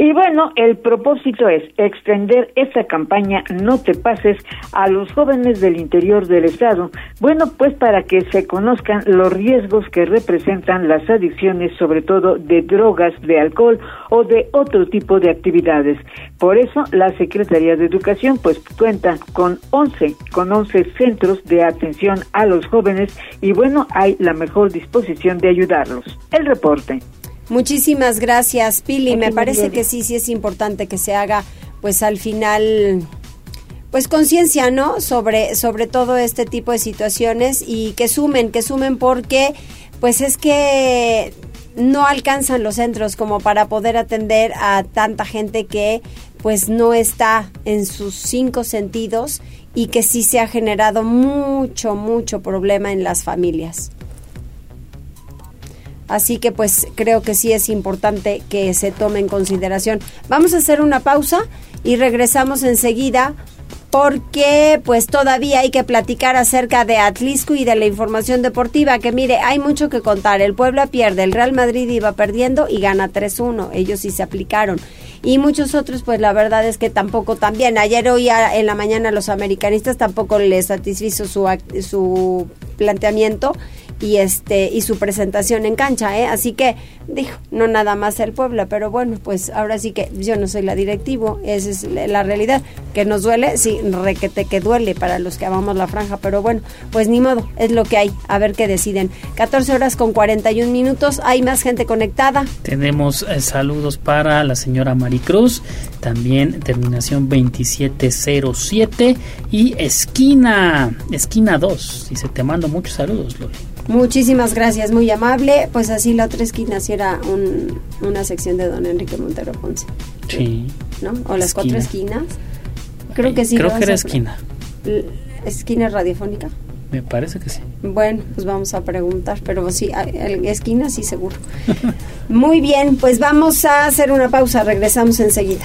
Y bueno, el propósito es extender esta campaña No te pases a los jóvenes del interior del estado. Bueno, pues para que se conozcan los riesgos que representan las adicciones, sobre todo de drogas, de alcohol o de otro tipo de actividades. Por eso la Secretaría de Educación pues cuenta con 11 con 11 centros de atención a los jóvenes y bueno, hay la mejor disposición de ayudarlos. El reporte. Muchísimas gracias, Pili. Me parece que sí, sí es importante que se haga, pues al final, pues conciencia, ¿no? Sobre, sobre todo este tipo de situaciones y que sumen, que sumen porque, pues es que no alcanzan los centros como para poder atender a tanta gente que pues no está en sus cinco sentidos y que sí se ha generado mucho, mucho problema en las familias. Así que pues creo que sí es importante que se tome en consideración. Vamos a hacer una pausa y regresamos enseguida porque pues todavía hay que platicar acerca de Atlisco y de la información deportiva, que mire, hay mucho que contar. El Puebla pierde, el Real Madrid iba perdiendo y gana 3-1, ellos sí se aplicaron. Y muchos otros, pues la verdad es que tampoco también. Ayer hoy en la mañana los americanistas tampoco les satisfizo su, su planteamiento y este y su presentación en cancha, ¿eh? Así que dijo, no nada más el Puebla, pero bueno, pues ahora sí que yo no soy la directivo, esa es la realidad, que nos duele, sí, requete que duele para los que amamos la franja, pero bueno, pues ni modo, es lo que hay, a ver qué deciden. 14 horas con 41 minutos, hay más gente conectada. Tenemos eh, saludos para la señora Maricruz, también terminación 2707 y esquina, esquina 2, dice, te mando muchos saludos, Loli. Muchísimas gracias, muy amable. Pues así la otra esquina si era una sección de don Enrique Montero Ponce. Sí. ¿No? O las cuatro esquinas. Creo que sí. Creo que era esquina. ¿Esquina radiofónica? Me parece que sí. Bueno, pues vamos a preguntar, pero sí, esquina sí seguro. [laughs] Muy bien, pues vamos a hacer una pausa, regresamos enseguida.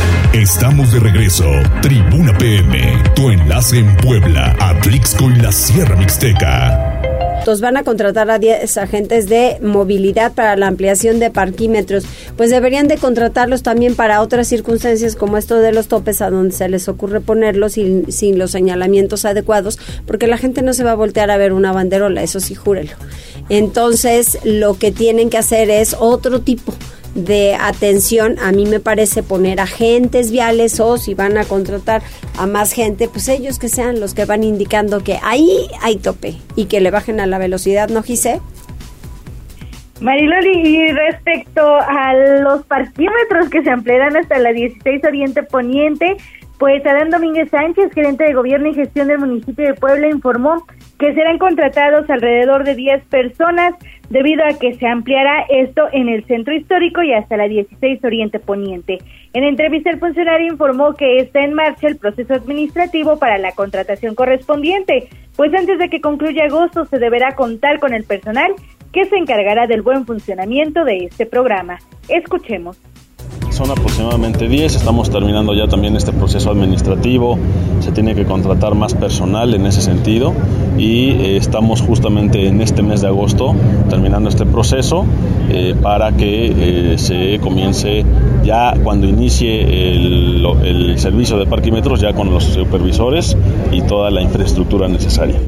Estamos de regreso. Tribuna PM, tu enlace en Puebla, Atlixco y la Sierra Mixteca. Van a contratar a 10 agentes de movilidad para la ampliación de parquímetros. Pues deberían de contratarlos también para otras circunstancias como esto de los topes a donde se les ocurre ponerlos sin, sin los señalamientos adecuados, porque la gente no se va a voltear a ver una banderola, eso sí, júrelo. Entonces, lo que tienen que hacer es otro tipo de atención, a mí me parece poner agentes viales o si van a contratar a más gente, pues ellos que sean los que van indicando que ahí hay tope y que le bajen a la velocidad, ¿no, Gise? Mariloli, y respecto a los parquímetros que se ampliarán hasta la 16 Oriente Poniente, pues Adán Domínguez Sánchez, gerente de gobierno y gestión del municipio de Puebla, informó que serán contratados alrededor de 10 personas debido a que se ampliará esto en el centro histórico y hasta la 16 Oriente Poniente. En entrevista el funcionario informó que está en marcha el proceso administrativo para la contratación correspondiente, pues antes de que concluya agosto se deberá contar con el personal que se encargará del buen funcionamiento de este programa. Escuchemos. Son aproximadamente 10, estamos terminando ya también este proceso administrativo, se tiene que contratar más personal en ese sentido. Y eh, estamos justamente en este mes de agosto terminando este proceso eh, para que eh, se comience ya cuando inicie el, el servicio de parquímetros ya con los supervisores y toda la infraestructura necesaria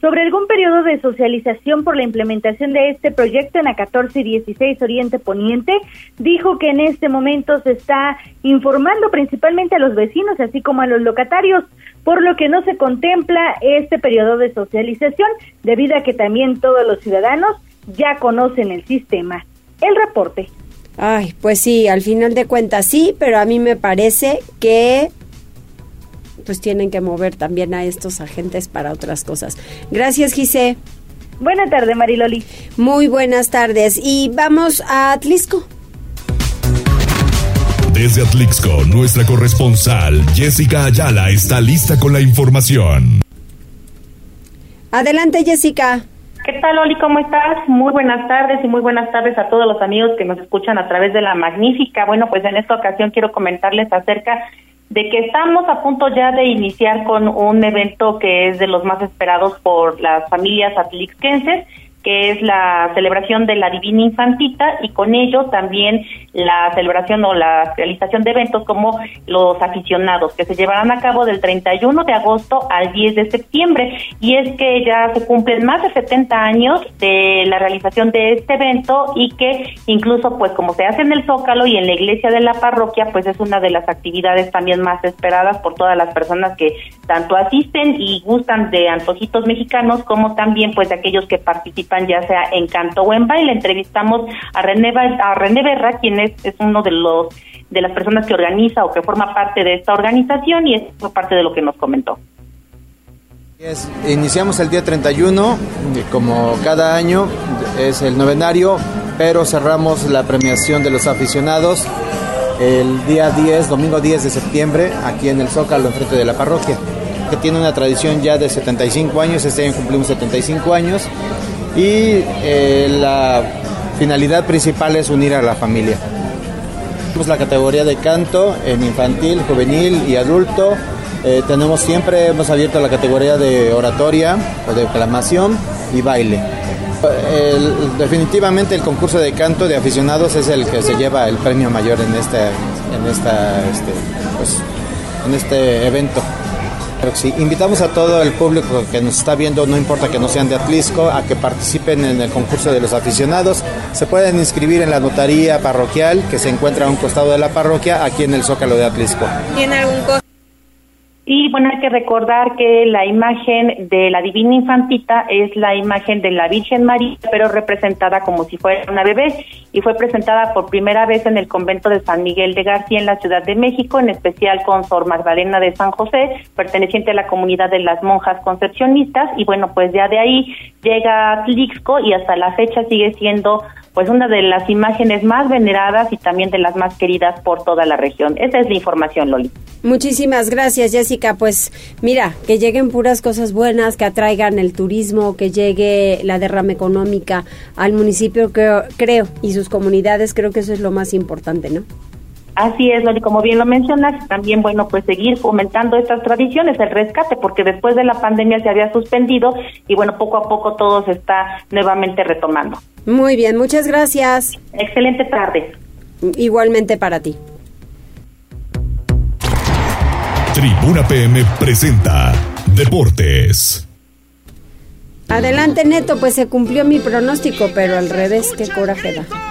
sobre algún periodo de socialización por la implementación de este proyecto en la 14 y 16 Oriente Poniente, dijo que en este momento se está informando principalmente a los vecinos, así como a los locatarios, por lo que no se contempla este periodo de socialización, debido a que también todos los ciudadanos ya conocen el sistema. El reporte. Ay, pues sí, al final de cuentas sí, pero a mí me parece que pues tienen que mover también a estos agentes para otras cosas. Gracias, Gise. Buenas tardes, Mariloli. Muy buenas tardes. Y vamos a Atlisco. Desde Atlixco, nuestra corresponsal Jessica Ayala está lista con la información. Adelante, Jessica. ¿Qué tal, Oli? ¿Cómo estás? Muy buenas tardes y muy buenas tardes a todos los amigos que nos escuchan a través de la magnífica. Bueno, pues en esta ocasión quiero comentarles acerca de que estamos a punto ya de iniciar con un evento que es de los más esperados por las familias atlixquenses que es la celebración de la Divina Infantita y con ello también la celebración o la realización de eventos como los aficionados que se llevarán a cabo del 31 de agosto al 10 de septiembre. Y es que ya se cumplen más de 70 años de la realización de este evento y que incluso pues como se hace en el Zócalo y en la iglesia de la parroquia pues es una de las actividades también más esperadas por todas las personas que tanto asisten y gustan de antojitos mexicanos como también pues de aquellos que participan ya sea en canto o en baile. Entrevistamos a René, a René Berra, quien es, es uno de los de las personas que organiza o que forma parte de esta organización y es parte de lo que nos comentó. iniciamos el día 31, como cada año es el novenario, pero cerramos la premiación de los aficionados el día 10, domingo 10 de septiembre, aquí en el Zócalo, enfrente de la parroquia, que tiene una tradición ya de 75 años, este año cumplimos 75 años, y eh, la finalidad principal es unir a la familia. Tenemos la categoría de canto en infantil, juvenil y adulto. Eh, tenemos siempre, hemos abierto la categoría de oratoria o de declamación y baile. definitivamente el concurso de canto de aficionados es el que se lleva el premio mayor en este, en esta, este, pues, en este evento. Invitamos a todo el público que nos está viendo, no importa que no sean de Atlisco, a que participen en el concurso de los aficionados. Se pueden inscribir en la notaría parroquial que se encuentra a un costado de la parroquia, aquí en el Zócalo de Atlisco. ¿Tiene? Y bueno, hay que recordar que la imagen de la Divina Infantita es la imagen de la Virgen María, pero representada como si fuera una bebé, y fue presentada por primera vez en el convento de San Miguel de García en la Ciudad de México, en especial con Sor Magdalena de San José, perteneciente a la comunidad de las monjas concepcionistas, y bueno, pues ya de ahí llega Tlixco y hasta la fecha sigue siendo pues una de las imágenes más veneradas y también de las más queridas por toda la región. Esa es la información, Loli. Muchísimas gracias, Jessica. Pues mira, que lleguen puras cosas buenas, que atraigan el turismo, que llegue la derrama económica al municipio, creo, creo y sus comunidades, creo que eso es lo más importante, ¿no? Así es, Loli, como bien lo mencionas, también, bueno, pues seguir fomentando estas tradiciones, el rescate, porque después de la pandemia se había suspendido y, bueno, poco a poco todo se está nuevamente retomando. Muy bien, muchas gracias. Excelente tarde. Igualmente para ti. Tribuna PM presenta Deportes. Adelante, Neto, pues se cumplió mi pronóstico, pero al revés, qué coraje da.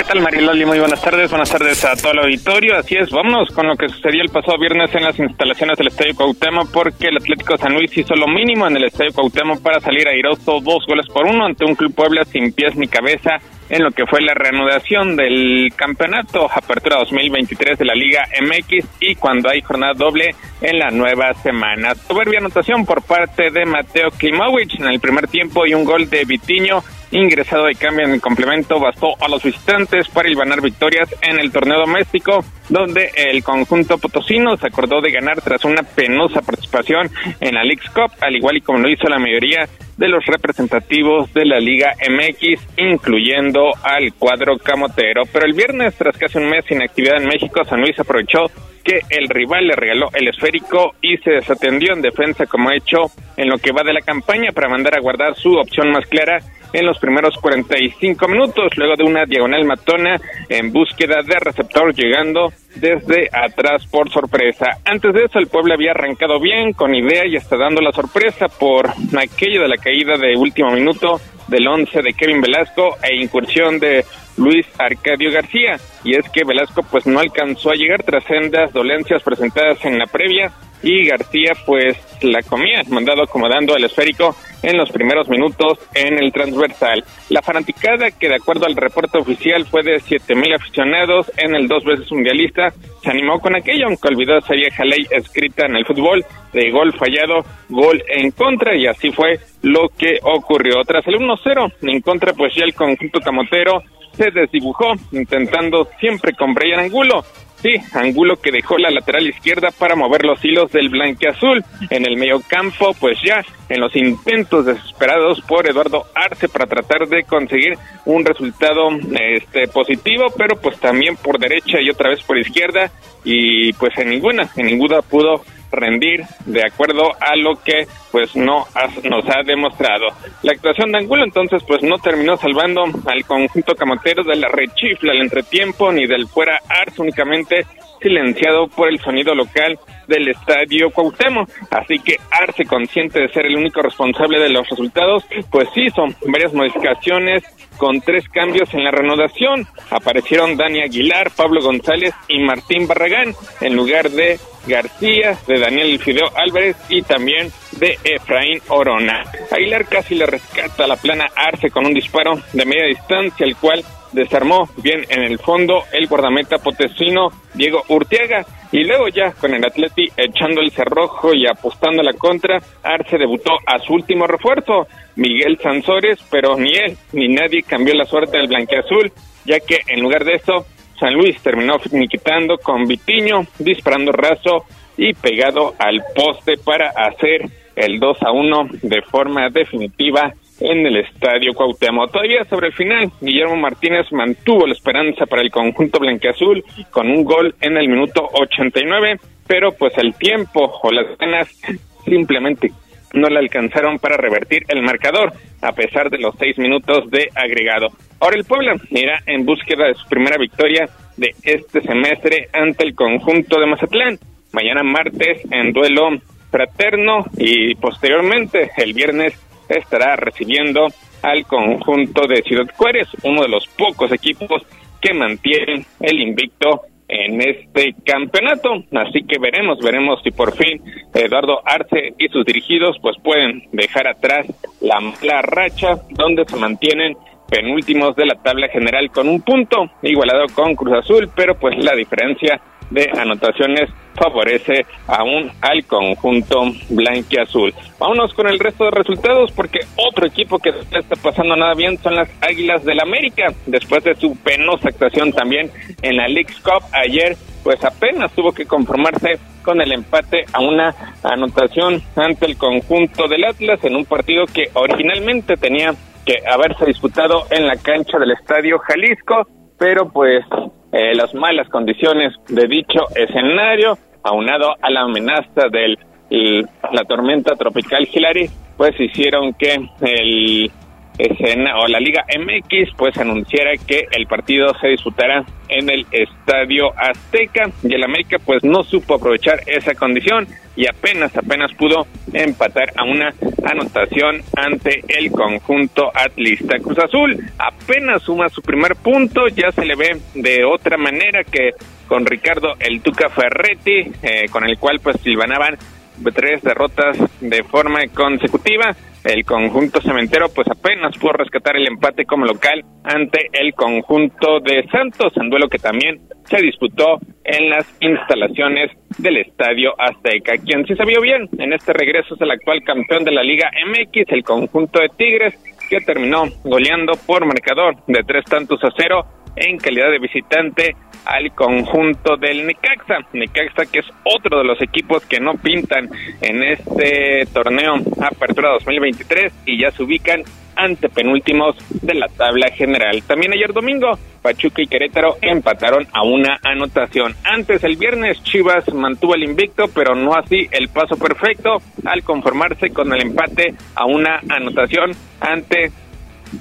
¿Qué tal Mariloli? Muy buenas tardes, buenas tardes a todo el auditorio. Así es, vámonos con lo que sucedió el pasado viernes en las instalaciones del Estadio Cuauhtémoc porque el Atlético San Luis hizo lo mínimo en el Estadio Cuauhtémoc para salir airoso dos goles por uno ante un Club Puebla sin pies ni cabeza en lo que fue la reanudación del campeonato Apertura 2023 de la Liga MX y cuando hay jornada doble en la nueva semana. Soberbia anotación por parte de Mateo Klimowicz en el primer tiempo y un gol de Vitiño ingresado de cambio en el complemento bastó a los visitantes para ganar victorias en el torneo doméstico, donde el conjunto potosino se acordó de ganar tras una penosa participación en la League's Cup, al igual y como lo hizo la mayoría de los representativos de la Liga MX, incluyendo al cuadro camotero. Pero el viernes, tras casi un mes sin actividad en México, San Luis aprovechó que el rival le regaló el esférico y se desatendió en defensa como ha hecho en lo que va de la campaña para mandar a guardar su opción más clara en los primeros 45 minutos, luego de una diagonal matona en búsqueda de receptor llegando desde atrás por sorpresa. Antes de eso, el pueblo había arrancado bien, con idea y está dando la sorpresa por aquello de la caída de último minuto del 11 de Kevin Velasco e incursión de Luis Arcadio García. Y es que Velasco pues no alcanzó a llegar tras sendas dolencias presentadas en la previa y García pues la comía, mandado acomodando el esférico en los primeros minutos en el transversal. La fanaticada, que de acuerdo al reporte oficial fue de 7.000 aficionados en el dos veces mundialista, se animó con aquello, aunque olvidó esa vieja ley escrita en el fútbol de gol fallado, gol en contra, y así fue lo que ocurrió. Tras el 1-0 en contra, pues ya el conjunto camotero se desdibujó, intentando siempre con Brian Angulo, Sí, Angulo que dejó la lateral izquierda para mover los hilos del azul. En el medio campo, pues ya en los intentos desesperados por Eduardo Arce para tratar de conseguir un resultado este positivo, pero pues también por derecha y otra vez por izquierda y pues en ninguna, en ninguna pudo rendir de acuerdo a lo que pues no nos ha demostrado. La actuación de Angulo entonces pues no terminó salvando al conjunto camotero de la rechifla al entretiempo ni del fuera Arce únicamente silenciado por el sonido local del estadio Cuauhtémoc. Así que Arce, consciente de ser el único responsable de los resultados, pues hizo varias modificaciones con tres cambios en la renovación. Aparecieron Dani Aguilar, Pablo González y Martín Barragán en lugar de García, de Daniel Fideo Álvarez y también de Efraín Orona. Aguilar casi le rescata la plana Arce con un disparo de media distancia, el cual desarmó bien en el fondo el guardameta potesino Diego Urtiaga y luego ya con el Atleti echando el cerrojo y apostando la contra, Arce debutó a su último refuerzo, Miguel Sansores, pero ni él ni nadie cambió la suerte del blanqueazul, ya que en lugar de eso, San Luis terminó finiquitando con Vitiño, disparando raso y pegado al poste para hacer el 2 a 1 de forma definitiva en el estadio Cuauhtémoc. Todavía sobre el final, Guillermo Martínez mantuvo la esperanza para el conjunto blanqueazul con un gol en el minuto 89, pero pues el tiempo o las ganas simplemente no le alcanzaron para revertir el marcador, a pesar de los seis minutos de agregado. Ahora el Puebla irá en búsqueda de su primera victoria de este semestre ante el conjunto de Mazatlán. Mañana martes en duelo fraterno y posteriormente el viernes estará recibiendo al conjunto de Ciudad Juárez, uno de los pocos equipos que mantienen el invicto en este campeonato. Así que veremos, veremos si por fin Eduardo Arce y sus dirigidos pues pueden dejar atrás la mala racha donde se mantienen penúltimos de la tabla general con un punto igualado con Cruz Azul, pero pues la diferencia de anotaciones favorece aún al conjunto blanquiazul. Vámonos con el resto de resultados porque otro equipo que no está pasando nada bien son las Águilas del América. Después de su penosa actuación también en la League Cup ayer, pues apenas tuvo que conformarse con el empate a una anotación ante el conjunto del Atlas en un partido que originalmente tenía que haberse disputado en la cancha del Estadio Jalisco, pero pues eh, las malas condiciones de dicho escenario, aunado a la amenaza de la tormenta tropical Hilary, pues hicieron que el escena o la Liga MX pues anunciara que el partido se disputara en el Estadio Azteca y el América pues no supo aprovechar esa condición y apenas apenas pudo empatar a una anotación ante el conjunto atlista Cruz Azul apenas suma su primer punto ya se le ve de otra manera que con Ricardo el Tuca Ferretti eh, con el cual pues silvanaban tres derrotas de forma consecutiva. El conjunto cementero pues apenas pudo rescatar el empate como local ante el conjunto de Santos, en duelo que también se disputó en las instalaciones del Estadio Azteca. Quien sí se vio bien en este regreso es el actual campeón de la Liga MX, el conjunto de Tigres, que terminó goleando por marcador de tres tantos a cero en calidad de visitante al conjunto del Necaxa. Necaxa que es otro de los equipos que no pintan en este torneo Apertura 2023 y ya se ubican ante penúltimos de la tabla general. También ayer domingo, Pachuca y Querétaro empataron a una anotación. Antes el viernes Chivas mantuvo el invicto, pero no así el paso perfecto al conformarse con el empate a una anotación ante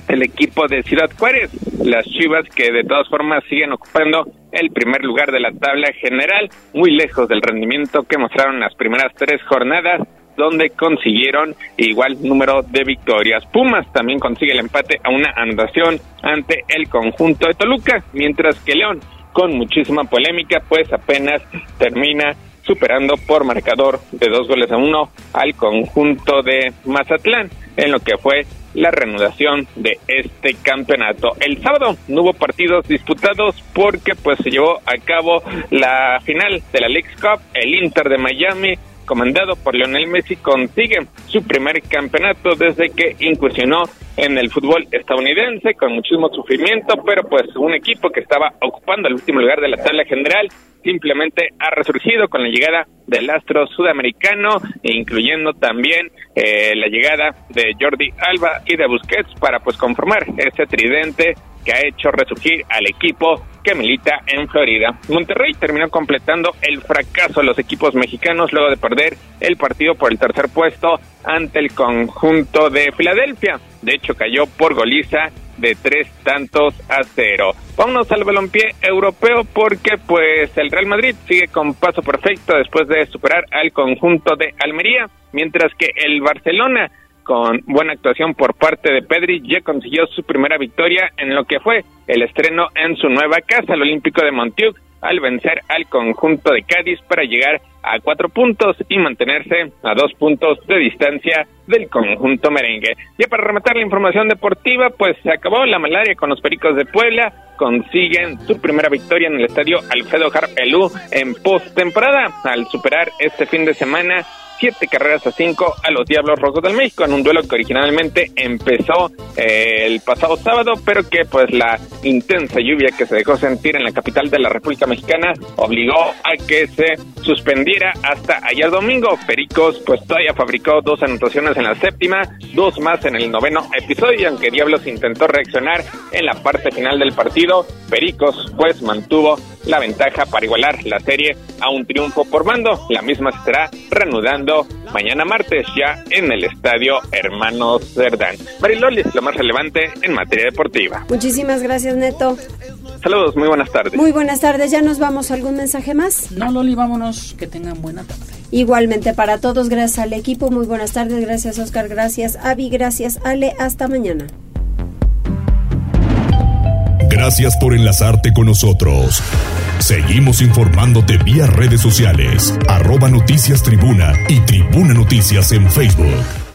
el equipo de Ciudad Juárez. Las Chivas que de todas formas siguen ocupando el primer lugar de la tabla general, muy lejos del rendimiento que mostraron las primeras tres jornadas donde consiguieron igual número de victorias. Pumas también consigue el empate a una anotación ante el conjunto de Toluca, mientras que León, con muchísima polémica, pues apenas termina superando por marcador de dos goles a uno al conjunto de Mazatlán, en lo que fue la reanudación de este campeonato. El sábado no hubo partidos disputados porque pues se llevó a cabo la final de la League Cup, el Inter de Miami comandado por Lionel Messi, consigue su primer campeonato desde que incursionó en el fútbol estadounidense con muchísimo sufrimiento, pero pues un equipo que estaba ocupando el último lugar de la tabla general simplemente ha resurgido con la llegada del astro sudamericano, incluyendo también eh, la llegada de Jordi Alba y de Busquets para pues conformar ese tridente que ha hecho resurgir al equipo que milita en Florida. Monterrey terminó completando el fracaso de los equipos mexicanos luego de perder el partido por el tercer puesto ante el conjunto de Filadelfia. De hecho, cayó por goliza de tres tantos a cero. Vámonos al balompié europeo porque pues el Real Madrid sigue con paso perfecto después de superar al conjunto de Almería, mientras que el Barcelona con buena actuación por parte de Pedri, ya consiguió su primera victoria en lo que fue el estreno en su nueva casa, el Olímpico de Montiuk, al vencer al conjunto de Cádiz para llegar a cuatro puntos y mantenerse a dos puntos de distancia del conjunto merengue. Ya para rematar la información deportiva, pues se acabó la malaria con los Pericos de Puebla, consiguen su primera victoria en el estadio Alfredo Harpelú en postemporada al superar este fin de semana siete carreras a cinco a los Diablos Rojos del México en un duelo que originalmente empezó eh, el pasado sábado, pero que pues la intensa lluvia que se dejó sentir en la capital de la República Mexicana obligó a que se suspendiera hasta ayer domingo. Pericos pues todavía fabricó dos anotaciones en la séptima, dos más en el noveno episodio, aunque Diablos intentó reaccionar en la parte final del partido, Pericos pues mantuvo la ventaja para igualar la serie a un triunfo por mando. La misma se estará reanudando mañana martes ya en el estadio Hermanos Cerdán. Mariloli es lo más relevante en materia deportiva. Muchísimas gracias, Neto. Saludos, muy buenas tardes. Muy buenas tardes, ¿ya nos vamos? ¿Algún mensaje más? No, Loli, vámonos, que tengan buena tarde. Igualmente para todos, gracias al equipo, muy buenas tardes, gracias Oscar, gracias Avi, gracias Ale, hasta mañana. Gracias por enlazarte con nosotros. Seguimos informándote vía redes sociales, arroba noticias tribuna y tribuna noticias en Facebook.